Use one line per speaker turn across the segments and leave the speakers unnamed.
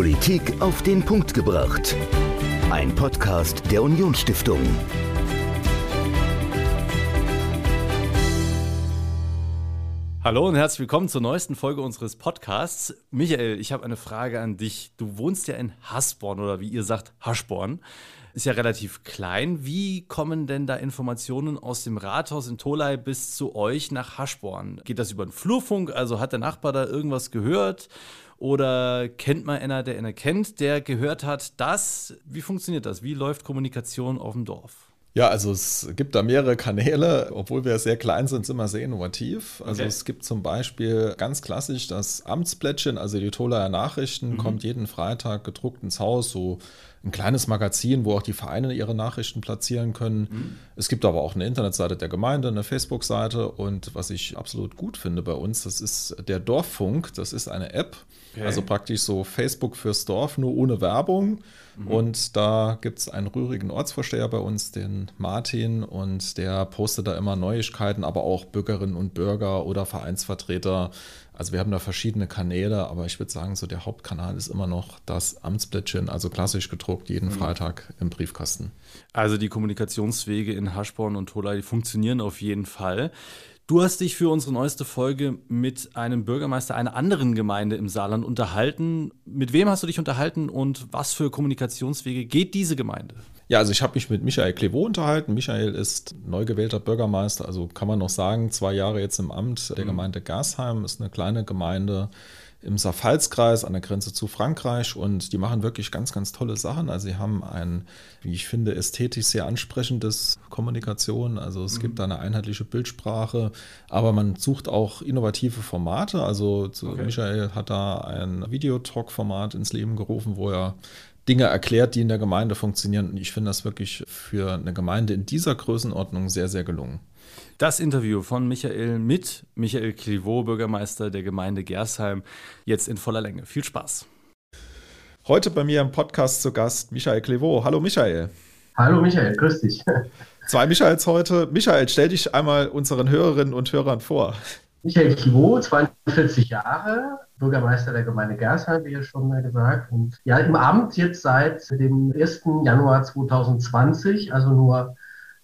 Politik auf den Punkt gebracht. Ein Podcast der Unionsstiftung.
Hallo und herzlich willkommen zur neuesten Folge unseres Podcasts. Michael, ich habe eine Frage an dich. Du wohnst ja in Hasborn oder wie ihr sagt, Haschborn. Ist ja relativ klein. Wie kommen denn da Informationen aus dem Rathaus in Tolai bis zu euch nach Haschborn? Geht das über den Flurfunk? Also hat der Nachbar da irgendwas gehört? Oder kennt man einer, der einer kennt, der gehört hat, das? Wie funktioniert das? Wie läuft Kommunikation auf dem Dorf?
Ja, also es gibt da mehrere Kanäle, obwohl wir sehr klein sind, sind wir sehr innovativ. Also okay. es gibt zum Beispiel ganz klassisch das Amtsplättchen, also die Tolaer Nachrichten, mhm. kommt jeden Freitag gedruckt ins Haus, so ein kleines Magazin, wo auch die Vereine ihre Nachrichten platzieren können. Mhm. Es gibt aber auch eine Internetseite der Gemeinde, eine Facebook-Seite und was ich absolut gut finde bei uns, das ist der Dorffunk, das ist eine App, okay. also praktisch so Facebook fürs Dorf, nur ohne Werbung. Mhm. Und da gibt es einen rührigen Ortsvorsteher bei uns, den Martin, und der postet da immer Neuigkeiten, aber auch Bürgerinnen und Bürger oder Vereinsvertreter. Also wir haben da verschiedene Kanäle, aber ich würde sagen, so der Hauptkanal ist immer noch das Amtsblättchen, also klassisch gedruckt, jeden mhm. Freitag im Briefkasten.
Also die Kommunikationswege in Haschborn und Tolai, die funktionieren auf jeden Fall. Du hast dich für unsere neueste Folge mit einem Bürgermeister einer anderen Gemeinde im Saarland unterhalten. Mit wem hast du dich unterhalten und was für Kommunikationswege geht diese Gemeinde?
Ja, also ich habe mich mit Michael Clevaux unterhalten. Michael ist neu gewählter Bürgermeister, also kann man noch sagen, zwei Jahre jetzt im Amt der mhm. Gemeinde Gasheim, ist eine kleine Gemeinde im Saarpfalzkreis an der Grenze zu Frankreich und die machen wirklich ganz, ganz tolle Sachen. Also sie haben ein, wie ich finde, ästhetisch sehr ansprechendes Kommunikation. Also es mhm. gibt da eine einheitliche Bildsprache, aber man sucht auch innovative Formate. Also okay. Michael hat da ein Videotalk-Format ins Leben gerufen, wo er Dinge erklärt, die in der Gemeinde funktionieren. Und ich finde das wirklich für eine Gemeinde in dieser Größenordnung sehr, sehr gelungen.
Das Interview von Michael mit Michael Clivaux, Bürgermeister der Gemeinde Gersheim, jetzt in voller Länge. Viel Spaß.
Heute bei mir im Podcast zu Gast Michael Clivaux. Hallo Michael.
Hallo Michael, grüß dich.
Zwei Michaels heute. Michael, stell dich einmal unseren Hörerinnen und Hörern vor.
Michael Clivaux, 42 Jahre, Bürgermeister der Gemeinde Gersheim, wie ihr schon mal gesagt. Und ja, im Amt jetzt seit dem 1. Januar 2020, also nur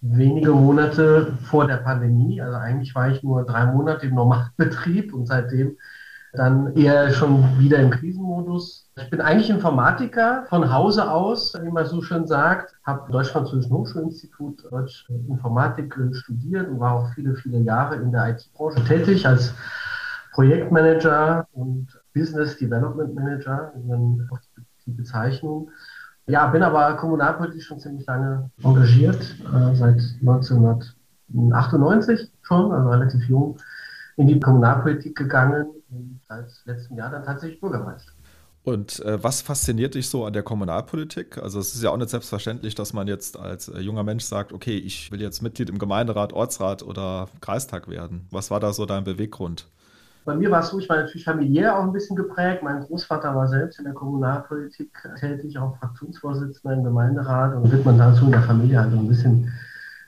wenige Monate vor der Pandemie. Also eigentlich war ich nur drei Monate im Normalbetrieb und seitdem dann eher schon wieder im Krisenmodus. Ich bin eigentlich Informatiker von Hause aus, wie man so schön sagt, habe Deutsch-Französischen Hochschulinstitut Deutsch Informatik studiert und war auch viele, viele Jahre in der IT-Branche tätig als Projektmanager und Business Development Manager, die Bezeichnung. Ja, bin aber kommunalpolitisch schon ziemlich lange engagiert, äh, seit 1998 schon, also relativ jung, in die Kommunalpolitik gegangen und seit letztem Jahr dann tatsächlich Bürgermeister.
Und äh, was fasziniert dich so an der Kommunalpolitik? Also es ist ja auch nicht selbstverständlich, dass man jetzt als äh, junger Mensch sagt, okay, ich will jetzt Mitglied im Gemeinderat, Ortsrat oder Kreistag werden. Was war da so dein Beweggrund?
Bei mir war es so, ich war natürlich familiär auch ein bisschen geprägt. Mein Großvater war selbst in der Kommunalpolitik tätig, auch Fraktionsvorsitzender im Gemeinderat und wird man dazu in der Familie halt ein bisschen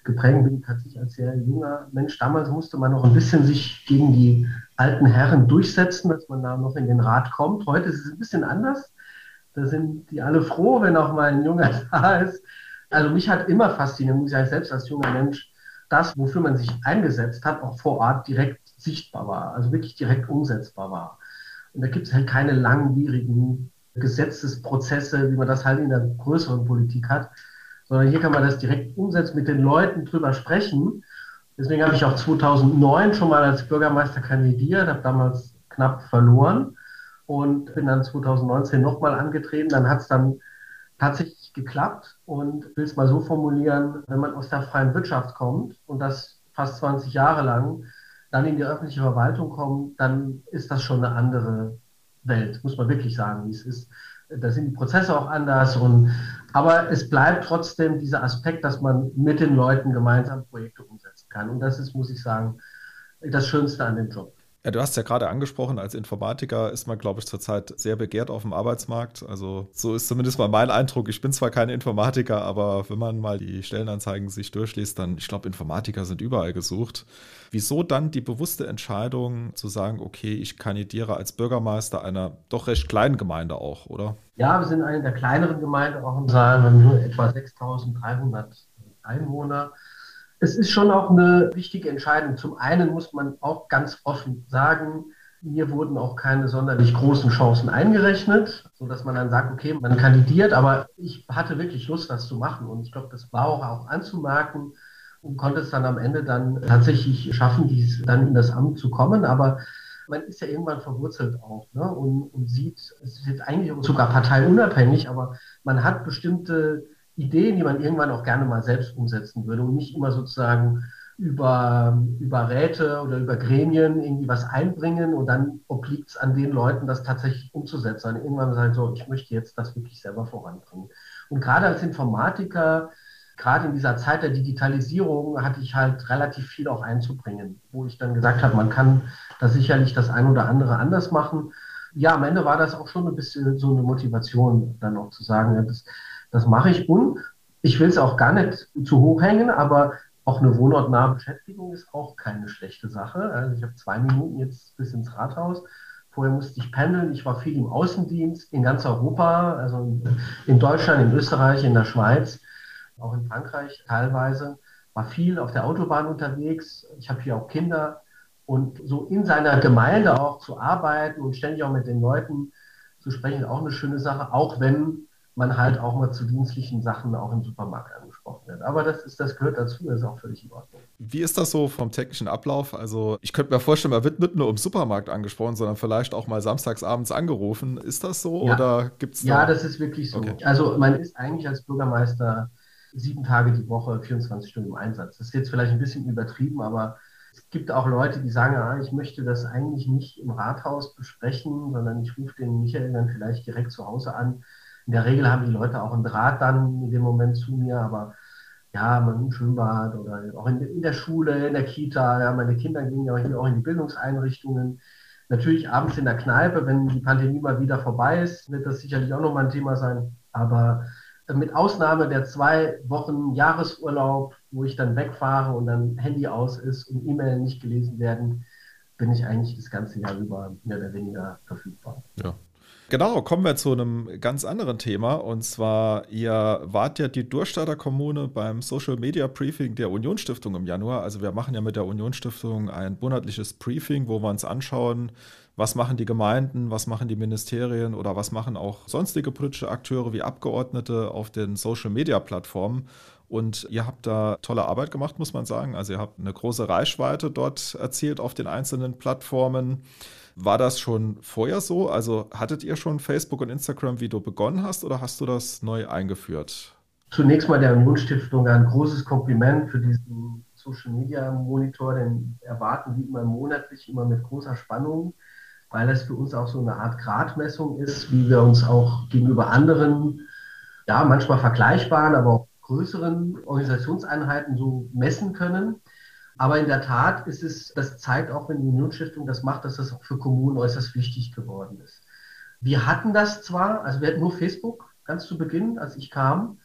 geprägt. Bin ich tatsächlich als sehr junger Mensch. Damals musste man noch ein bisschen sich gegen die alten Herren durchsetzen, dass man da noch in den Rat kommt. Heute ist es ein bisschen anders. Da sind die alle froh, wenn auch mal ein Junger da ist. Also mich hat immer fasziniert, muss ich sagen, selbst als junger Mensch, das, wofür man sich eingesetzt hat, auch vor Ort direkt sichtbar war, also wirklich direkt umsetzbar war. Und da gibt es halt keine langwierigen Gesetzesprozesse, wie man das halt in der größeren Politik hat, sondern hier kann man das direkt umsetzen, mit den Leuten drüber sprechen. Deswegen habe ich auch 2009 schon mal als Bürgermeister kandidiert, habe damals knapp verloren und bin dann 2019 nochmal angetreten. Dann hat es dann tatsächlich geklappt und will es mal so formulieren, wenn man aus der freien Wirtschaft kommt und das fast 20 Jahre lang, dann in die öffentliche Verwaltung kommen, dann ist das schon eine andere Welt, muss man wirklich sagen, wie es ist. Da sind die Prozesse auch anders und aber es bleibt trotzdem dieser Aspekt, dass man mit den Leuten gemeinsam Projekte umsetzen kann. Und das ist, muss ich sagen, das Schönste an dem Job.
Ja, du hast ja gerade angesprochen, als Informatiker ist man, glaube ich, zurzeit sehr begehrt auf dem Arbeitsmarkt. Also so ist zumindest mal mein Eindruck. Ich bin zwar kein Informatiker, aber wenn man mal die Stellenanzeigen sich durchliest, dann, ich glaube, Informatiker sind überall gesucht. Wieso dann die bewusste Entscheidung zu sagen, okay, ich kandidiere als Bürgermeister einer doch recht kleinen Gemeinde auch, oder?
Ja, wir sind eine der kleineren Gemeinden auch im Saal, wir haben nur etwa 6.300 Einwohner es ist schon auch eine wichtige Entscheidung. Zum einen muss man auch ganz offen sagen, mir wurden auch keine sonderlich großen Chancen eingerechnet, sodass man dann sagt, okay, man kandidiert, aber ich hatte wirklich Lust, das zu machen. Und ich glaube, das war auch, auch anzumerken und konnte es dann am Ende dann tatsächlich schaffen, dies dann in das Amt zu kommen. Aber man ist ja irgendwann verwurzelt auch ne? und, und sieht, es ist jetzt eigentlich sogar parteiunabhängig, aber man hat bestimmte Ideen, die man irgendwann auch gerne mal selbst umsetzen würde und nicht immer sozusagen über, über Räte oder über Gremien irgendwie was einbringen und dann obliegt es an den Leuten, das tatsächlich umzusetzen. Und irgendwann sagen so, ich möchte jetzt das wirklich selber voranbringen. Und gerade als Informatiker, gerade in dieser Zeit der Digitalisierung, hatte ich halt relativ viel auch einzubringen, wo ich dann gesagt habe, man kann da sicherlich das ein oder andere anders machen. Ja, am Ende war das auch schon ein bisschen so eine Motivation, dann auch zu sagen, das, das mache ich und ich will es auch gar nicht zu hoch hängen, aber auch eine wohnortnahe Beschäftigung ist auch keine schlechte Sache. Also ich habe zwei Minuten jetzt bis ins Rathaus. Vorher musste ich pendeln. Ich war viel im Außendienst in ganz Europa, also in Deutschland, in Österreich, in der Schweiz, auch in Frankreich teilweise. War viel auf der Autobahn unterwegs. Ich habe hier auch Kinder. Und so in seiner Gemeinde auch zu arbeiten und ständig auch mit den Leuten zu sprechen, auch eine schöne Sache, auch wenn man halt auch mal zu dienstlichen Sachen auch im Supermarkt angesprochen wird. Aber das ist, das gehört dazu, das ist auch völlig in Ordnung.
Wie ist das so vom technischen Ablauf? Also ich könnte mir vorstellen, man wird nicht nur im Supermarkt angesprochen, sondern vielleicht auch mal samstagsabends angerufen. Ist das so
ja.
oder gibt es
Ja, das ist wirklich so. Okay. Also man ist eigentlich als Bürgermeister sieben Tage die Woche, 24 Stunden im Einsatz. Das ist jetzt vielleicht ein bisschen übertrieben, aber es gibt auch Leute, die sagen, ah, ich möchte das eigentlich nicht im Rathaus besprechen, sondern ich rufe den Michael dann vielleicht direkt zu Hause an in der Regel haben die Leute auch einen Draht dann in dem Moment zu mir, aber ja, man im Schwimmbad oder auch in, in, der Schule, in der Kita, ja, meine Kinder gehen ja auch in die Bildungseinrichtungen. Natürlich abends in der Kneipe, wenn die Pandemie mal wieder vorbei ist, wird das sicherlich auch nochmal ein Thema sein. Aber mit Ausnahme der zwei Wochen Jahresurlaub, wo ich dann wegfahre und dann Handy aus ist und E-Mail nicht gelesen werden, bin ich eigentlich das ganze Jahr über mehr oder weniger verfügbar.
Ja, Genau, kommen wir zu einem ganz anderen Thema. Und zwar, ihr wart ja die Durchstarter Kommune beim Social Media Briefing der Unionsstiftung im Januar. Also wir machen ja mit der Unionsstiftung ein monatliches Briefing, wo wir uns anschauen, was machen die Gemeinden, was machen die Ministerien oder was machen auch sonstige politische Akteure wie Abgeordnete auf den Social Media Plattformen. Und ihr habt da tolle Arbeit gemacht, muss man sagen. Also ihr habt eine große Reichweite dort erzielt auf den einzelnen Plattformen. War das schon vorher so? Also hattet ihr schon Facebook und Instagram, wie du begonnen hast, oder hast du das neu eingeführt?
Zunächst mal der Unionsstiftung ein großes Kompliment für diesen Social Media Monitor, den erwarten wir immer monatlich, immer mit großer Spannung, weil das für uns auch so eine Art Gradmessung ist, wie wir uns auch gegenüber anderen, ja, manchmal vergleichbaren, aber auch größeren Organisationseinheiten so messen können. Aber in der Tat ist es, das zeigt auch, wenn die Unionsstiftung das macht, dass das auch für Kommunen äußerst wichtig geworden ist. Wir hatten das zwar, also wir hatten nur Facebook ganz zu Beginn, als ich kam,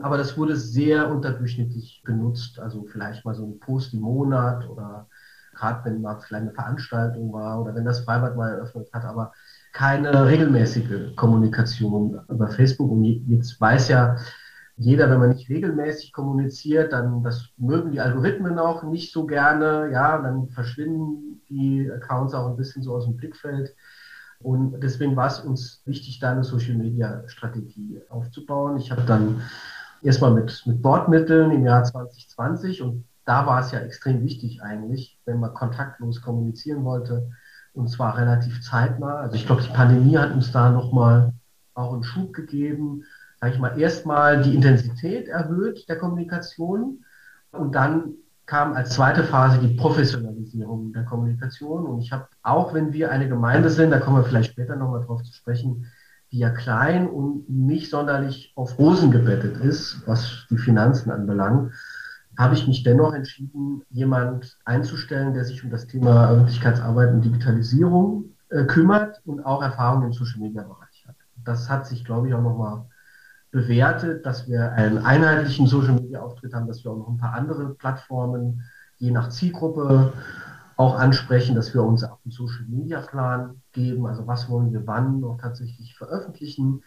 aber das wurde sehr unterdurchschnittlich genutzt. Also vielleicht mal so ein Post im Monat oder gerade wenn mal vielleicht eine Veranstaltung war oder wenn das Freibad mal eröffnet hat, aber keine regelmäßige Kommunikation über Facebook. Und jetzt weiß ja jeder, wenn man nicht regelmäßig kommuniziert, dann das mögen die Algorithmen auch nicht so gerne. Ja, dann verschwinden die Accounts auch ein bisschen so aus dem Blickfeld. Und deswegen war es uns wichtig, da eine Social Media Strategie aufzubauen. Ich habe dann erstmal mit, mit Bordmitteln im Jahr 2020 und da war es ja extrem wichtig eigentlich, wenn man kontaktlos kommunizieren wollte und zwar relativ zeitnah. Also ich glaube, die Pandemie hat uns da nochmal auch einen Schub gegeben sage ich mal, erstmal die Intensität erhöht der Kommunikation und dann kam als zweite Phase die Professionalisierung der Kommunikation. Und ich habe, auch wenn wir eine Gemeinde sind, da kommen wir vielleicht später nochmal drauf zu sprechen, die ja klein und nicht sonderlich auf Rosen gebettet ist, was die Finanzen anbelangt, habe ich mich dennoch entschieden, jemand einzustellen, der sich um das Thema Öffentlichkeitsarbeit und Digitalisierung äh, kümmert und auch Erfahrung im Social-Media-Bereich hat. Das hat sich, glaube ich, auch nochmal bewertet, dass wir einen einheitlichen Social-Media-Auftritt haben, dass wir auch noch ein paar andere Plattformen je nach Zielgruppe auch ansprechen, dass wir uns auch einen Social-Media-Plan geben, also was wollen wir wann noch tatsächlich veröffentlichen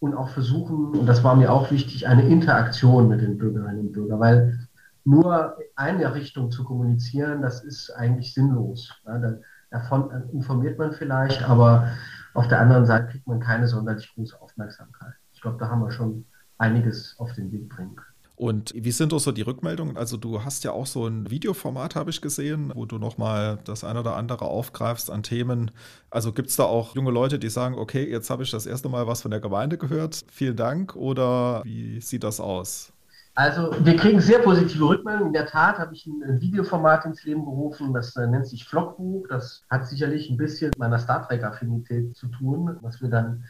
und auch versuchen, und das war mir auch wichtig, eine Interaktion mit den Bürgerinnen und Bürgern, weil nur eine Richtung zu kommunizieren, das ist eigentlich sinnlos. Ja, dann davon informiert man vielleicht, aber auf der anderen Seite kriegt man keine sonderlich große Aufmerksamkeit. Ich glaube, da haben wir schon einiges auf den Weg bringen können.
Und wie sind auch so die Rückmeldungen? Also du hast ja auch so ein Videoformat, habe ich gesehen, wo du nochmal das eine oder andere aufgreifst an Themen. Also gibt es da auch junge Leute, die sagen, okay, jetzt habe ich das erste Mal was von der Gemeinde gehört, vielen Dank oder wie sieht das aus?
Also wir kriegen sehr positive Rückmeldungen. In der Tat habe ich ein Videoformat ins Leben gerufen, das äh, nennt sich Vlogbuch. Das hat sicherlich ein bisschen mit meiner Star Trek-Affinität zu tun, dass wir dann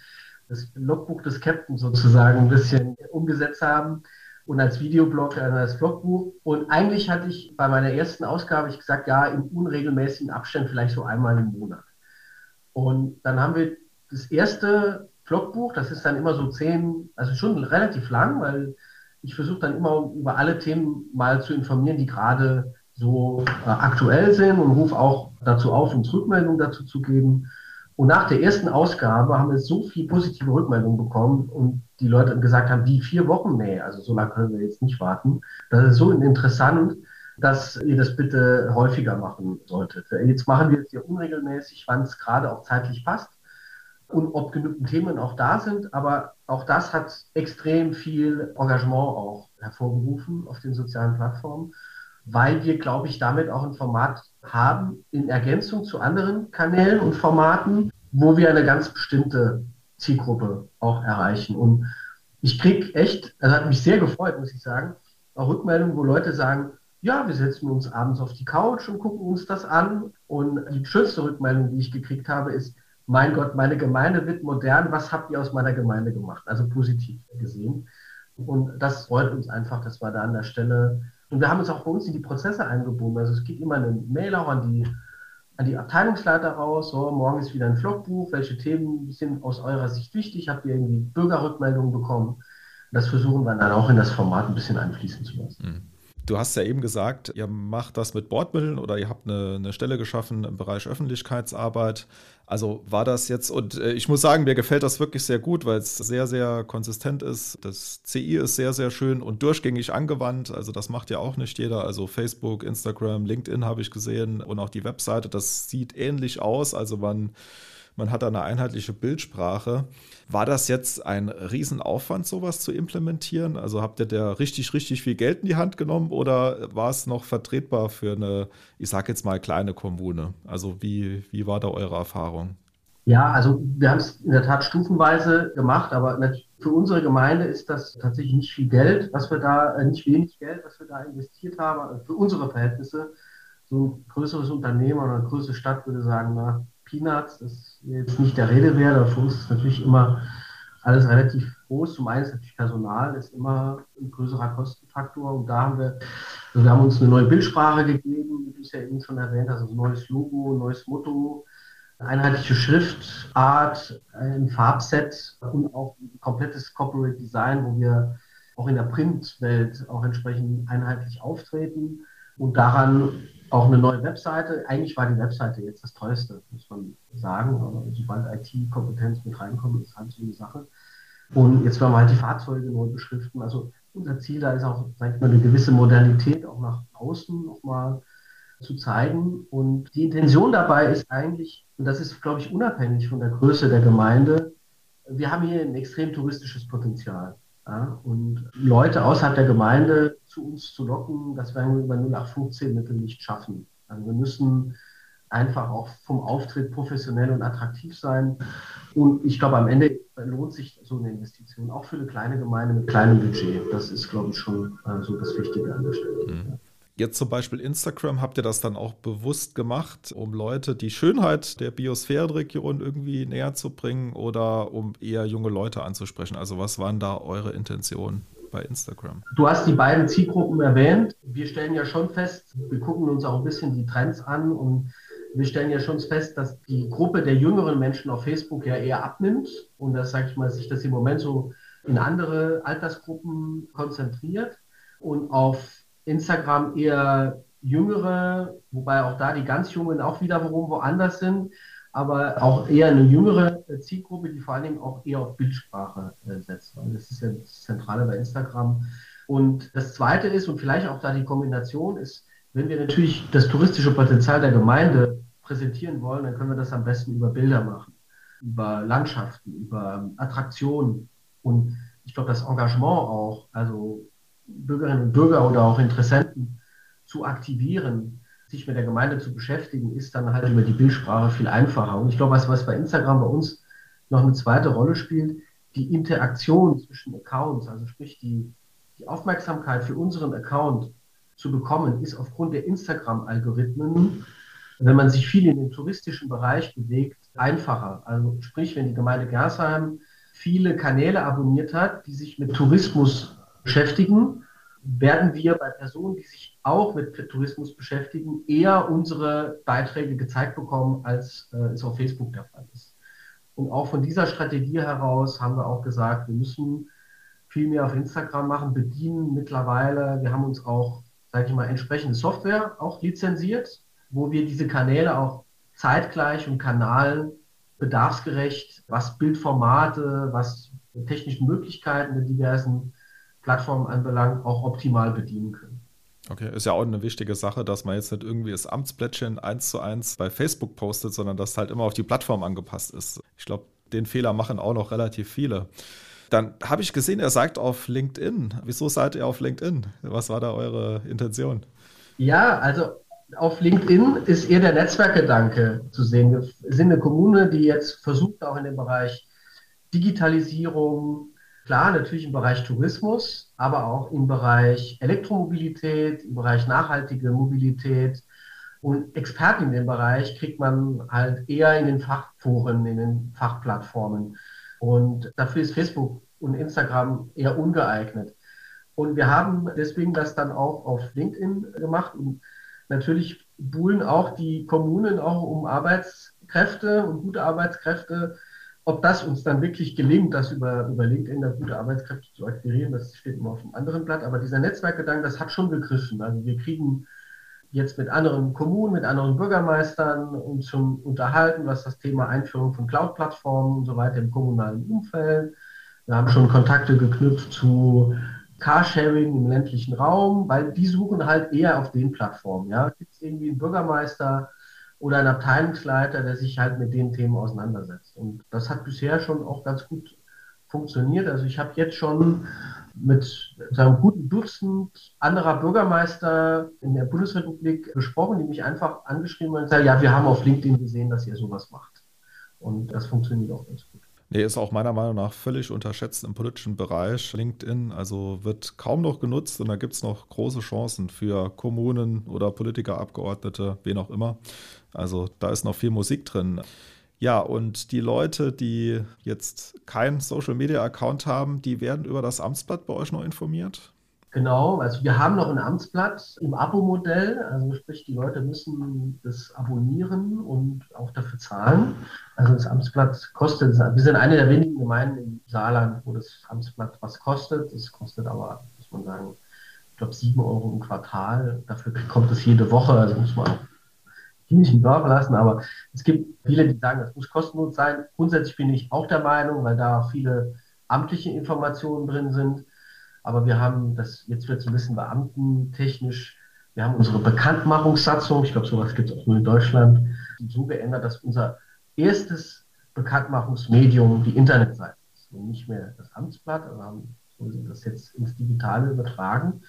das Logbuch des Captain sozusagen ein bisschen umgesetzt haben und als Videoblog, also als Blogbuch. Und eigentlich hatte ich bei meiner ersten Ausgabe ich gesagt, ja, in unregelmäßigen Abständen vielleicht so einmal im Monat. Und dann haben wir das erste Blogbuch, das ist dann immer so zehn, also schon relativ lang, weil ich versuche dann immer über alle Themen mal zu informieren, die gerade so äh, aktuell sind und rufe auch dazu auf, uns Rückmeldungen dazu zu geben. Und nach der ersten Ausgabe haben wir so viel positive Rückmeldungen bekommen und die Leute gesagt haben, wie vier Wochen? Nee, also so lange können wir jetzt nicht warten. Das ist so interessant, dass ihr das bitte häufiger machen solltet. Jetzt machen wir es ja unregelmäßig, wann es gerade auch zeitlich passt und ob genügend Themen auch da sind. Aber auch das hat extrem viel Engagement auch hervorgerufen auf den sozialen Plattformen, weil wir, glaube ich, damit auch ein Format haben in Ergänzung zu anderen Kanälen und Formaten, wo wir eine ganz bestimmte Zielgruppe auch erreichen. Und ich kriege echt, das hat mich sehr gefreut, muss ich sagen, auch Rückmeldungen, wo Leute sagen, ja, wir setzen uns abends auf die Couch und gucken uns das an. Und die schönste Rückmeldung, die ich gekriegt habe, ist, mein Gott, meine Gemeinde wird modern, was habt ihr aus meiner Gemeinde gemacht? Also positiv gesehen. Und das freut uns einfach, dass wir da an der Stelle und wir haben uns auch bei uns in die Prozesse eingebunden. Also es geht immer eine Mail auch an die, an die Abteilungsleiter raus. So, morgen ist wieder ein Vlogbuch. Welche Themen sind aus eurer Sicht wichtig? Habt ihr irgendwie Bürgerrückmeldungen bekommen? Das versuchen wir dann auch in das Format ein bisschen einfließen zu lassen. Mhm.
Du hast ja eben gesagt, ihr macht das mit Bordmitteln oder ihr habt eine, eine Stelle geschaffen im Bereich Öffentlichkeitsarbeit. Also war das jetzt, und äh, ich muss sagen, mir gefällt das wirklich sehr gut, weil es sehr, sehr konsistent ist. Das CI ist sehr, sehr schön und durchgängig angewandt. Also das macht ja auch nicht jeder. Also Facebook, Instagram, LinkedIn habe ich gesehen und auch die Webseite, das sieht ähnlich aus. Also man man hat eine einheitliche Bildsprache. War das jetzt ein Riesenaufwand, sowas zu implementieren? Also habt ihr da richtig, richtig viel Geld in die Hand genommen oder war es noch vertretbar für eine, ich sage jetzt mal, kleine Kommune? Also wie, wie war da eure Erfahrung?
Ja, also wir haben es in der Tat stufenweise gemacht, aber für unsere Gemeinde ist das tatsächlich nicht viel Geld, was wir da, äh, nicht wenig Geld, was wir da investiert haben. Also für unsere Verhältnisse, so ein größeres Unternehmen oder eine größere Stadt würde sagen, na, Peanuts, das jetzt nicht der Rede wert, aber für uns ist natürlich immer alles relativ groß. Zum einen ist natürlich Personal, ist immer ein größerer Kostenfaktor. Und da haben wir, also wir haben uns eine neue Bildsprache gegeben, wie du es ja eben schon erwähnt hast, also ein neues Logo, ein neues Motto, eine einheitliche Schriftart, ein Farbset und auch ein komplettes Corporate Design, wo wir auch in der Printwelt auch entsprechend einheitlich auftreten und daran auch eine neue Webseite. Eigentlich war die Webseite jetzt das teuerste, muss man sagen. Aber sobald IT-Kompetenz mit reinkommt, ist halt so eine Sache. Und jetzt wollen wir halt die Fahrzeuge neu beschriften. Also unser Ziel da ist auch, sag ich mal, eine gewisse Modernität auch nach außen nochmal zu zeigen. Und die Intention dabei ist eigentlich, und das ist, glaube ich, unabhängig von der Größe der Gemeinde, wir haben hier ein extrem touristisches Potenzial. Ja, und Leute außerhalb der Gemeinde zu uns zu locken, das werden wir über 0815 Mittel nicht schaffen. Also wir müssen einfach auch vom Auftritt professionell und attraktiv sein. Und ich glaube, am Ende lohnt sich so eine Investition, auch für eine kleine Gemeinde mit kleinem Budget. Das ist, glaube ich, schon äh, so das Wichtige an der Stelle. Mhm.
Jetzt zum Beispiel Instagram, habt ihr das dann auch bewusst gemacht, um Leute die Schönheit der Biosphärenregion irgendwie näher zu bringen oder um eher junge Leute anzusprechen? Also was waren da eure Intentionen? bei Instagram?
Du hast die beiden Zielgruppen erwähnt. Wir stellen ja schon fest, wir gucken uns auch ein bisschen die Trends an und wir stellen ja schon fest, dass die Gruppe der jüngeren Menschen auf Facebook ja eher abnimmt und das sage ich mal, sich das im Moment so in andere Altersgruppen konzentriert und auf Instagram eher jüngere, wobei auch da die ganz Jungen auch wiederum woanders sind, aber auch eher eine jüngere Zielgruppe, die vor allen Dingen auch eher auf Bildsprache äh, setzt. Das ist ja das Zentrale bei Instagram. Und das Zweite ist, und vielleicht auch da die Kombination ist, wenn wir natürlich das touristische Potenzial der Gemeinde präsentieren wollen, dann können wir das am besten über Bilder machen, über Landschaften, über Attraktionen. Und ich glaube, das Engagement auch, also Bürgerinnen und Bürger oder auch Interessenten zu aktivieren, sich mit der Gemeinde zu beschäftigen, ist dann halt über die Bildsprache viel einfacher. Und ich glaube, was, was bei Instagram bei uns noch eine zweite Rolle spielt, die Interaktion zwischen Accounts, also sprich die, die Aufmerksamkeit für unseren Account zu bekommen, ist aufgrund der Instagram-Algorithmen, wenn man sich viel in den touristischen Bereich bewegt, einfacher. Also sprich, wenn die Gemeinde Gersheim viele Kanäle abonniert hat, die sich mit Tourismus beschäftigen, werden wir bei Personen, die sich auch mit Tourismus beschäftigen, eher unsere Beiträge gezeigt bekommen, als äh, es auf Facebook der Fall ist. Und auch von dieser Strategie heraus haben wir auch gesagt, wir müssen viel mehr auf Instagram machen, bedienen mittlerweile. Wir haben uns auch, sage ich mal, entsprechende Software auch lizenziert, wo wir diese Kanäle auch zeitgleich und Kanalen bedarfsgerecht, was Bildformate, was technische Möglichkeiten der diversen Plattformen anbelangt, auch optimal bedienen können.
Okay, ist ja auch eine wichtige Sache, dass man jetzt nicht irgendwie das Amtsplättchen eins zu eins bei Facebook postet, sondern dass halt immer auf die Plattform angepasst ist. Ich glaube, den Fehler machen auch noch relativ viele. Dann habe ich gesehen, ihr seid auf LinkedIn. Wieso seid ihr auf LinkedIn? Was war da eure Intention?
Ja, also auf LinkedIn ist eher der Netzwerkgedanke zu sehen. Wir sind eine Kommune, die jetzt versucht, auch in dem Bereich Digitalisierung, Klar, natürlich im Bereich Tourismus, aber auch im Bereich Elektromobilität, im Bereich nachhaltige Mobilität. Und Experten in dem Bereich kriegt man halt eher in den Fachforen, in den Fachplattformen. Und dafür ist Facebook und Instagram eher ungeeignet. Und wir haben deswegen das dann auch auf LinkedIn gemacht. Und natürlich buhlen auch die Kommunen auch um Arbeitskräfte und gute Arbeitskräfte ob das uns dann wirklich gelingt, das über, über LinkedIn da gute Arbeitskräfte zu akquirieren, das steht immer auf einem anderen Blatt. Aber dieser Netzwerkgedanke, das hat schon gegriffen. Also wir kriegen jetzt mit anderen Kommunen, mit anderen Bürgermeistern uns schon unterhalten, was das Thema Einführung von Cloud-Plattformen und so weiter im kommunalen Umfeld. Wir haben schon Kontakte geknüpft zu Carsharing im ländlichen Raum, weil die suchen halt eher auf den Plattformen. Ja, gibt es irgendwie einen Bürgermeister, oder ein Abteilungsleiter, der sich halt mit den Themen auseinandersetzt. Und das hat bisher schon auch ganz gut funktioniert. Also ich habe jetzt schon mit einem guten Dutzend anderer Bürgermeister in der Bundesrepublik gesprochen, die mich einfach angeschrieben haben und gesagt, ja, wir haben auf LinkedIn gesehen, dass ihr sowas macht. Und das funktioniert auch ganz gut.
Nee, ist auch meiner Meinung nach völlig unterschätzt im politischen Bereich. LinkedIn, also wird kaum noch genutzt und da gibt es noch große Chancen für Kommunen oder Politiker, Abgeordnete, wen auch immer. Also da ist noch viel Musik drin. Ja, und die Leute, die jetzt keinen Social Media Account haben, die werden über das Amtsblatt bei euch noch informiert?
Genau, also wir haben noch ein Amtsblatt im Abo-Modell, also sprich, die Leute müssen das abonnieren und auch dafür zahlen. Also das Amtsblatt kostet, wir sind eine der wenigen Gemeinden im Saarland, wo das Amtsblatt was kostet. Das kostet aber, muss man sagen, ich glaube, sieben Euro im Quartal. Dafür kommt es jede Woche, also muss man auch die nicht im Dorf lassen, aber es gibt viele, die sagen, das muss kostenlos sein. Grundsätzlich bin ich auch der Meinung, weil da viele amtliche Informationen drin sind. Aber wir haben das, jetzt wird es ein bisschen beamtentechnisch, wir haben unsere Bekanntmachungssatzung, ich glaube, sowas gibt es auch nur in Deutschland, so geändert, dass unser erstes Bekanntmachungsmedium die Internetseite ist und nicht mehr das Amtsblatt. Wir haben das jetzt ins Digitale übertragen.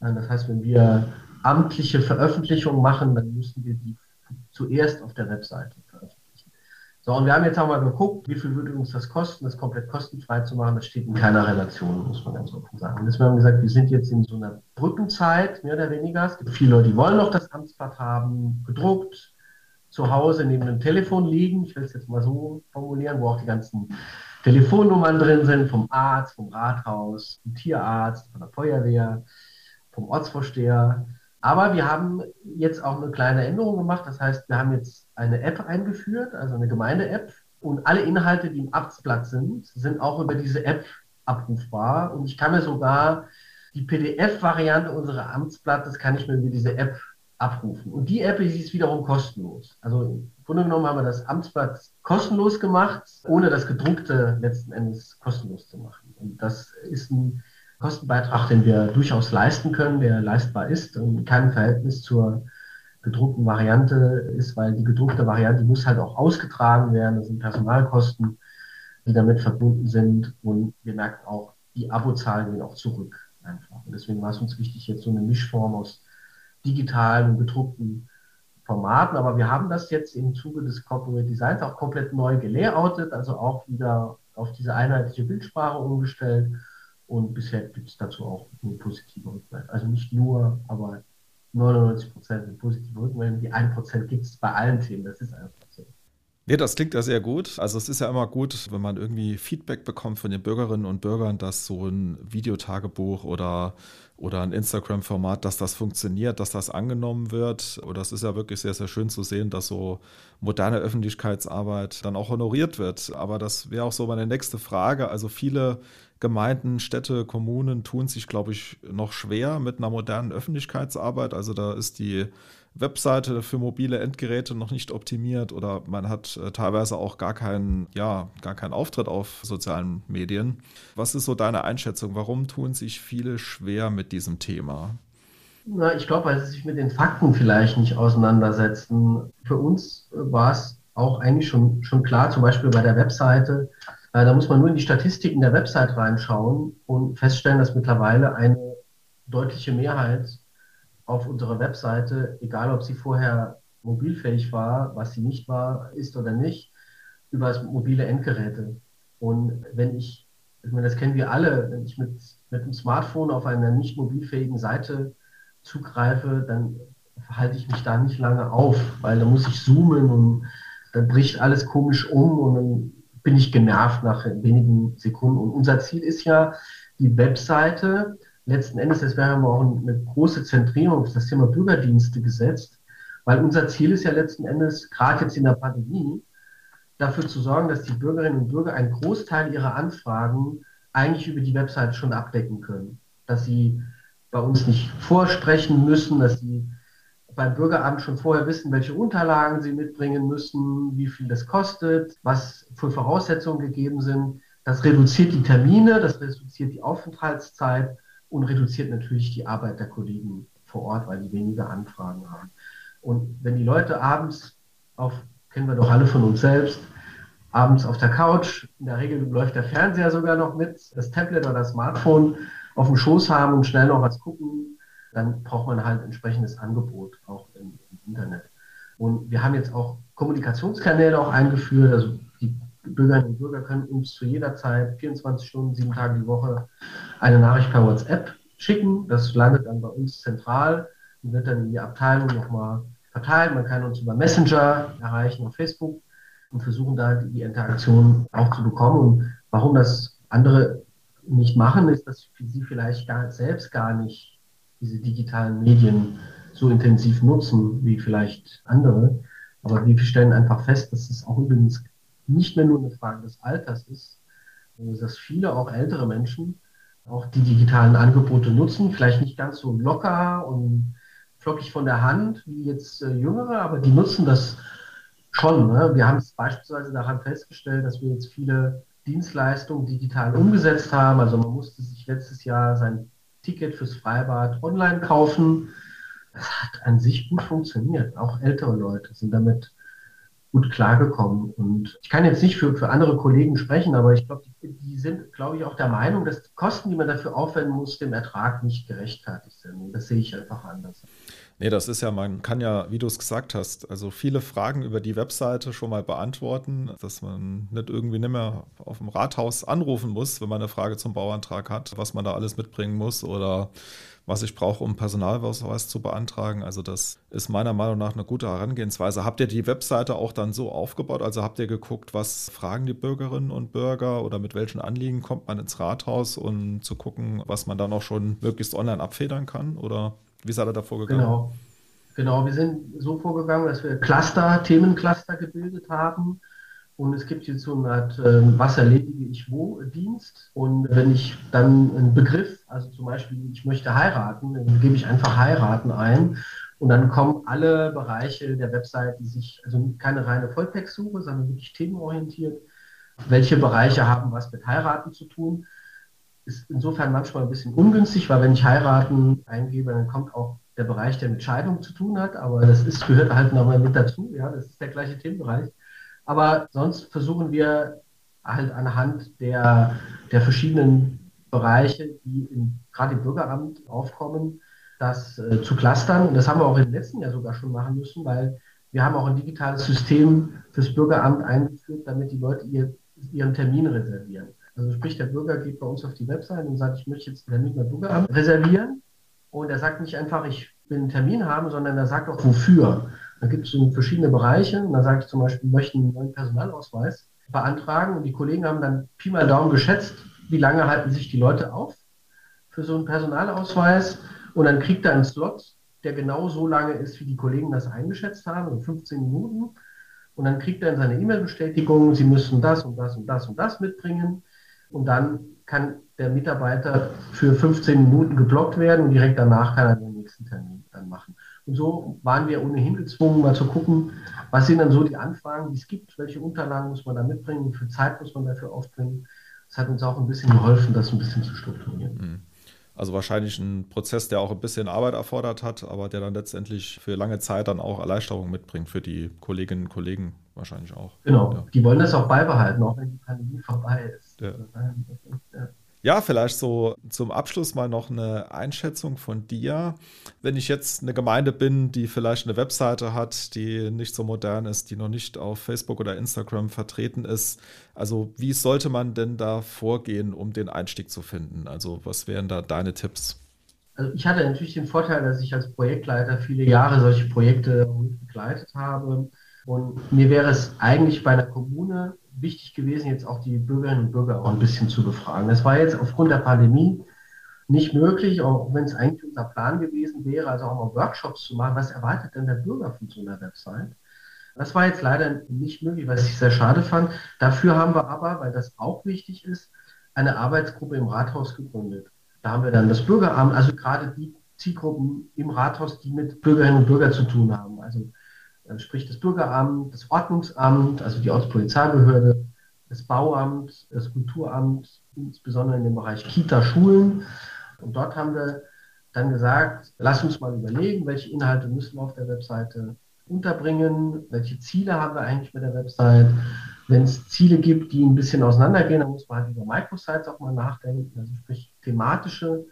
Das heißt, wenn wir amtliche Veröffentlichungen machen, dann müssen wir die zuerst auf der Webseite. So, und wir haben jetzt auch mal geguckt, wie viel würde uns das kosten, das komplett kostenfrei zu machen. Das steht in keiner Relation, muss man ganz offen sagen. Und deswegen haben wir gesagt, wir sind jetzt in so einer Brückenzeit, mehr oder weniger. Es gibt viele Leute, die wollen noch das Amtsblatt haben, gedruckt, zu Hause neben dem Telefon liegen. Ich will es jetzt mal so formulieren, wo auch die ganzen Telefonnummern drin sind vom Arzt, vom Rathaus, vom Tierarzt, von der Feuerwehr, vom Ortsvorsteher. Aber wir haben jetzt auch eine kleine Änderung gemacht. Das heißt, wir haben jetzt eine App eingeführt, also eine Gemeinde-App. Und alle Inhalte, die im Amtsblatt sind, sind auch über diese App abrufbar. Und ich kann mir sogar die PDF-Variante unserer Amtsblattes kann ich mir über diese App abrufen. Und die App ist wiederum kostenlos. Also im Grunde genommen haben wir das Amtsblatt kostenlos gemacht, ohne das gedruckte letzten Endes kostenlos zu machen. Und das ist ein Kostenbeitrag, den wir durchaus leisten können, der leistbar ist und kein Verhältnis zur gedruckten Variante ist, weil die gedruckte Variante muss halt auch ausgetragen werden. Das sind Personalkosten, die damit verbunden sind. Und wir merken auch, die Abozahlen gehen auch zurück einfach. Und deswegen war es uns wichtig, jetzt so eine Mischform aus digitalen und gedruckten Formaten. Aber wir haben das jetzt im Zuge des Corporate Designs auch komplett neu gelayoutet, also auch wieder auf diese einheitliche Bildsprache umgestellt. Und bisher gibt es dazu auch nur positive Rückmeldungen. Also nicht nur, aber 99 Prozent positive Rückmeldungen. Die 1 Prozent gibt es bei allen Themen. Das ist einfach.
Nee, das klingt ja sehr gut. Also es ist ja immer gut, wenn man irgendwie Feedback bekommt von den Bürgerinnen und Bürgern, dass so ein Videotagebuch oder, oder ein Instagram-Format, dass das funktioniert, dass das angenommen wird. Oder es ist ja wirklich sehr, sehr schön zu sehen, dass so moderne Öffentlichkeitsarbeit dann auch honoriert wird. Aber das wäre auch so meine nächste Frage. Also viele Gemeinden, Städte, Kommunen tun sich, glaube ich, noch schwer mit einer modernen Öffentlichkeitsarbeit. Also da ist die Webseite für mobile Endgeräte noch nicht optimiert oder man hat äh, teilweise auch gar keinen, ja, gar keinen Auftritt auf sozialen Medien. Was ist so deine Einschätzung? Warum tun sich viele schwer mit diesem Thema?
Na, ich glaube, weil sie sich mit den Fakten vielleicht nicht auseinandersetzen. Für uns war es auch eigentlich schon, schon klar, zum Beispiel bei der Webseite, äh, da muss man nur in die Statistiken der Website reinschauen und feststellen, dass mittlerweile eine deutliche Mehrheit auf unserer Webseite, egal ob sie vorher mobilfähig war, was sie nicht war, ist oder nicht, über das mobile Endgeräte. Und wenn ich, ich meine, das kennen wir alle, wenn ich mit, mit dem Smartphone auf einer nicht mobilfähigen Seite zugreife, dann halte ich mich da nicht lange auf, weil da muss ich zoomen und dann bricht alles komisch um und dann bin ich genervt nach wenigen Sekunden. Und unser Ziel ist ja, die Webseite letzten Endes, das wäre auch eine große Zentrierung auf das Thema Bürgerdienste gesetzt, weil unser Ziel ist ja letzten Endes, gerade jetzt in der Pandemie, dafür zu sorgen, dass die Bürgerinnen und Bürger einen Großteil ihrer Anfragen eigentlich über die Website schon abdecken können. Dass sie bei uns nicht vorsprechen müssen, dass sie beim Bürgeramt schon vorher wissen, welche Unterlagen sie mitbringen müssen, wie viel das kostet, was für Voraussetzungen gegeben sind. Das reduziert die Termine, das reduziert die Aufenthaltszeit und reduziert natürlich die Arbeit der Kollegen vor Ort, weil die weniger Anfragen haben. Und wenn die Leute abends auf, kennen wir doch alle von uns selbst, abends auf der Couch, in der Regel läuft der Fernseher sogar noch mit, das Tablet oder das Smartphone auf dem Schoß haben und schnell noch was gucken, dann braucht man halt entsprechendes Angebot auch im, im Internet. Und wir haben jetzt auch Kommunikationskanäle auch eingeführt, also Bürgerinnen und Bürger können uns zu jeder Zeit, 24 Stunden, sieben Tage die Woche, eine Nachricht per WhatsApp schicken. Das landet dann bei uns zentral und wird dann in die Abteilung nochmal verteilt. Man kann uns über Messenger erreichen auf Facebook und versuchen da die Interaktion auch zu bekommen. Und warum das andere nicht machen, ist, dass sie vielleicht gar, selbst gar nicht diese digitalen Medien so intensiv nutzen wie vielleicht andere. Aber wir stellen einfach fest, dass es auch übrigens nicht mehr nur eine Frage des Alters ist, dass viele, auch ältere Menschen, auch die digitalen Angebote nutzen, vielleicht nicht ganz so locker und flockig von der Hand wie jetzt äh, Jüngere, aber die nutzen das schon. Ne? Wir haben es beispielsweise daran festgestellt, dass wir jetzt viele Dienstleistungen digital umgesetzt haben. Also man musste sich letztes Jahr sein Ticket fürs Freibad online kaufen. Das hat an sich gut funktioniert. Auch ältere Leute sind damit gut klargekommen. Und ich kann jetzt nicht für, für andere Kollegen sprechen, aber ich glaube, die, die, sind, glaube ich, auch der Meinung, dass die Kosten, die man dafür aufwenden muss, dem Ertrag nicht gerechtfertigt sind. Das sehe ich einfach anders.
Nee, das ist ja, man kann ja, wie du es gesagt hast, also viele Fragen über die Webseite schon mal beantworten, dass man nicht irgendwie nicht mehr auf dem Rathaus anrufen muss, wenn man eine Frage zum Bauantrag hat, was man da alles mitbringen muss oder was ich brauche, um Personalausweis zu beantragen. Also das ist meiner Meinung nach eine gute Herangehensweise. Habt ihr die Webseite auch dann so aufgebaut? Also habt ihr geguckt, was fragen die Bürgerinnen und Bürger oder mit welchen Anliegen kommt man ins Rathaus und zu gucken, was man dann auch schon möglichst online abfedern kann? Oder wie seid ihr da vorgegangen?
Genau. Genau, wir sind so vorgegangen, dass wir Cluster, Themencluster gebildet haben. Und es gibt jetzt so eine Art äh, Was erledige ich wo Dienst. Und wenn ich dann einen Begriff, also zum Beispiel, ich möchte heiraten, dann gebe ich einfach heiraten ein. Und dann kommen alle Bereiche der Website, die sich, also keine reine Volltextsuche, sondern wirklich themenorientiert. Welche Bereiche haben was mit heiraten zu tun? Ist insofern manchmal ein bisschen ungünstig, weil wenn ich heiraten eingebe, dann kommt auch der Bereich, der mit Scheidung zu tun hat, aber das ist, gehört halt nochmal mit dazu, ja, das ist der gleiche Themenbereich. Aber sonst versuchen wir halt anhand der, der verschiedenen Bereiche, die im, gerade im Bürgeramt aufkommen, das äh, zu clustern. Und das haben wir auch im letzten Jahr sogar schon machen müssen, weil wir haben auch ein digitales System fürs Bürgeramt eingeführt, damit die Leute ihr, ihren Termin reservieren. Also sprich, der Bürger geht bei uns auf die Website und sagt, ich möchte jetzt einen Termin beim Bürgeramt reservieren. Und er sagt nicht einfach, ich will einen Termin haben, sondern er sagt auch wofür. Da gibt es so verschiedene Bereiche. Und da sage ich zum Beispiel, ich möchte einen neuen Personalausweis beantragen. Und die Kollegen haben dann Pi mal Daumen geschätzt, wie lange halten sich die Leute auf für so einen Personalausweis. Und dann kriegt er einen Slot, der genau so lange ist, wie die Kollegen das eingeschätzt haben, also 15 Minuten. Und dann kriegt er in seine E-Mail-Bestätigung, Sie müssen das und das und das und das mitbringen. Und dann kann der Mitarbeiter für 15 Minuten geblockt werden und direkt danach kann er den nächsten Termin dann machen. Und so waren wir ohnehin gezwungen, mal zu gucken, was sind dann so die Anfragen, die es gibt, welche Unterlagen muss man da mitbringen, wie viel Zeit muss man dafür aufbringen. Das hat uns auch ein bisschen geholfen, das ein bisschen zu strukturieren. Mhm.
Also wahrscheinlich ein Prozess, der auch ein bisschen Arbeit erfordert hat, aber der dann letztendlich für lange Zeit dann auch Erleichterung mitbringt für die Kolleginnen und Kollegen wahrscheinlich auch.
Genau, ja. die wollen das auch beibehalten, auch wenn die Pandemie vorbei ist. Ja.
Ja, vielleicht so zum Abschluss mal noch eine Einschätzung von dir. Wenn ich jetzt eine Gemeinde bin, die vielleicht eine Webseite hat, die nicht so modern ist, die noch nicht auf Facebook oder Instagram vertreten ist, also wie sollte man denn da vorgehen, um den Einstieg zu finden? Also was wären da deine Tipps?
Also ich hatte natürlich den Vorteil, dass ich als Projektleiter viele Jahre solche Projekte begleitet habe. Und mir wäre es eigentlich bei einer Kommune wichtig gewesen, jetzt auch die Bürgerinnen und Bürger auch ein bisschen zu befragen. Das war jetzt aufgrund der Pandemie nicht möglich, auch wenn es eigentlich unser Plan gewesen wäre, also auch mal Workshops zu machen. Was erwartet denn der Bürger von so einer Website? Das war jetzt leider nicht möglich, was ich sehr schade fand. Dafür haben wir aber, weil das auch wichtig ist, eine Arbeitsgruppe im Rathaus gegründet. Da haben wir dann das Bürgeramt, also gerade die Zielgruppen im Rathaus, die mit Bürgerinnen und Bürgern zu tun haben. Also sprich das Bürgeramt, das Ordnungsamt, also die Ortspolizeibehörde, das Bauamt, das Kulturamt, insbesondere in dem Bereich Kita, Schulen. Und dort haben wir dann gesagt, lass uns mal überlegen, welche Inhalte müssen wir auf der Webseite unterbringen, welche Ziele haben wir eigentlich mit der Website. Wenn es Ziele gibt, die ein bisschen auseinandergehen, dann muss man halt über Microsites auch mal nachdenken, also sprich thematische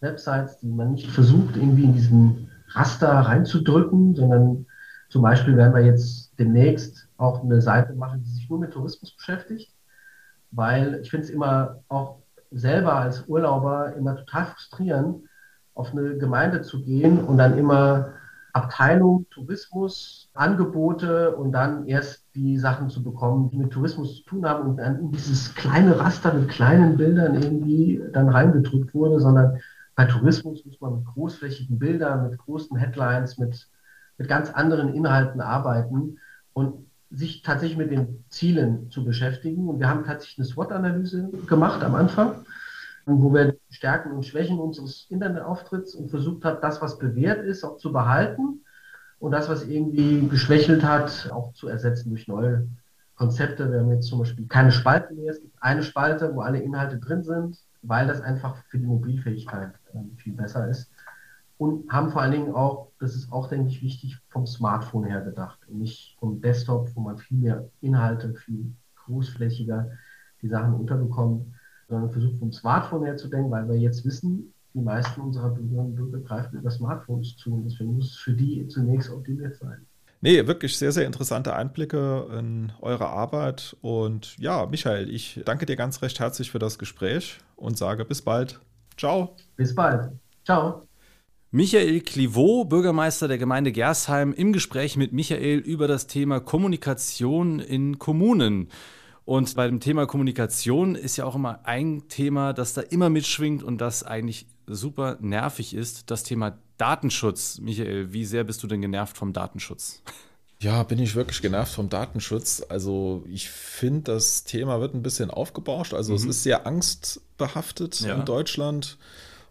Websites, die man nicht versucht, irgendwie in diesen Raster reinzudrücken, sondern zum Beispiel werden wir jetzt demnächst auch eine Seite machen, die sich nur mit Tourismus beschäftigt, weil ich finde es immer auch selber als Urlauber immer total frustrierend, auf eine Gemeinde zu gehen und dann immer Abteilung Tourismus, Angebote und dann erst die Sachen zu bekommen, die mit Tourismus zu tun haben und dann in dieses kleine Raster mit kleinen Bildern irgendwie dann reingedrückt wurde, sondern bei Tourismus muss man mit großflächigen Bildern, mit großen Headlines, mit mit ganz anderen Inhalten arbeiten und sich tatsächlich mit den Zielen zu beschäftigen. Und wir haben tatsächlich eine SWOT-Analyse gemacht am Anfang, wo wir Stärken und Schwächen unseres Internetauftritts und versucht haben, das, was bewährt ist, auch zu behalten und das, was irgendwie geschwächelt hat, auch zu ersetzen durch neue Konzepte. Wir haben jetzt zum Beispiel keine Spalte mehr. Es gibt eine Spalte, wo alle Inhalte drin sind, weil das einfach für die Mobilfähigkeit äh, viel besser ist und haben vor allen Dingen auch, das ist auch, denke ich, wichtig, vom Smartphone her gedacht und nicht vom Desktop, wo man viel mehr Inhalte, viel großflächiger die Sachen unterbekommt, sondern versucht vom Smartphone her zu denken, weil wir jetzt wissen, die meisten unserer Bürgerinnen und Bürger greifen über Smartphones zu und deswegen muss es für die zunächst optimiert sein.
Nee, wirklich sehr, sehr interessante Einblicke in eure Arbeit. Und ja, Michael, ich danke dir ganz recht herzlich für das Gespräch und sage bis bald. Ciao.
Bis bald. Ciao.
Michael Clivaux, Bürgermeister der Gemeinde Gersheim, im Gespräch mit Michael über das Thema Kommunikation in Kommunen. Und bei dem Thema Kommunikation ist ja auch immer ein Thema, das da immer mitschwingt und das eigentlich super nervig ist, das Thema Datenschutz. Michael, wie sehr bist du denn genervt vom Datenschutz?
Ja, bin ich wirklich genervt vom Datenschutz. Also ich finde, das Thema wird ein bisschen aufgebauscht. Also mhm. es ist sehr angstbehaftet ja. in Deutschland.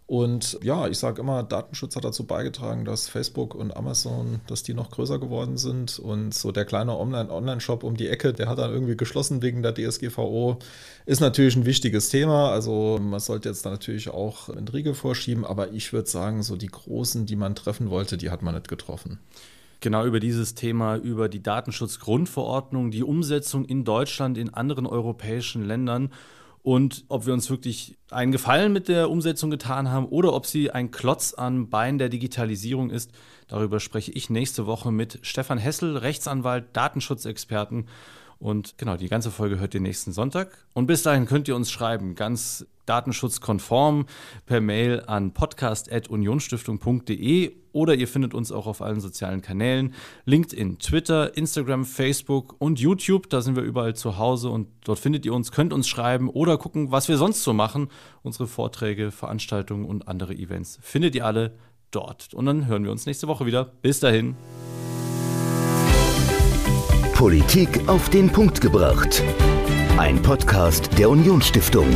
Und ja, ich sage immer, Datenschutz hat dazu beigetragen, dass Facebook und Amazon, dass die noch größer geworden sind. Und so der kleine Online-Shop um die Ecke, der hat dann irgendwie geschlossen wegen der DSGVO. Ist natürlich ein wichtiges Thema. Also man sollte jetzt da natürlich auch in Riege vorschieben. Aber ich würde sagen, so die großen, die man treffen wollte, die hat man nicht getroffen.
Genau über dieses Thema, über die Datenschutzgrundverordnung, die Umsetzung in Deutschland, in anderen europäischen Ländern und ob wir uns wirklich einen Gefallen mit der Umsetzung getan haben oder ob sie ein Klotz am Bein der Digitalisierung ist. Darüber spreche ich nächste Woche mit Stefan Hessel, Rechtsanwalt, Datenschutzexperten. Und genau, die ganze Folge hört ihr nächsten Sonntag. Und bis dahin könnt ihr uns schreiben, ganz datenschutzkonform per Mail an podcast.unionstiftung.de oder ihr findet uns auch auf allen sozialen Kanälen, LinkedIn, Twitter, Instagram, Facebook und YouTube. Da sind wir überall zu Hause und dort findet ihr uns, könnt uns schreiben oder gucken, was wir sonst so machen. Unsere Vorträge, Veranstaltungen und andere Events findet ihr alle dort. Und dann hören wir uns nächste Woche wieder. Bis dahin.
Politik auf den Punkt gebracht. Ein Podcast der Unionsstiftung.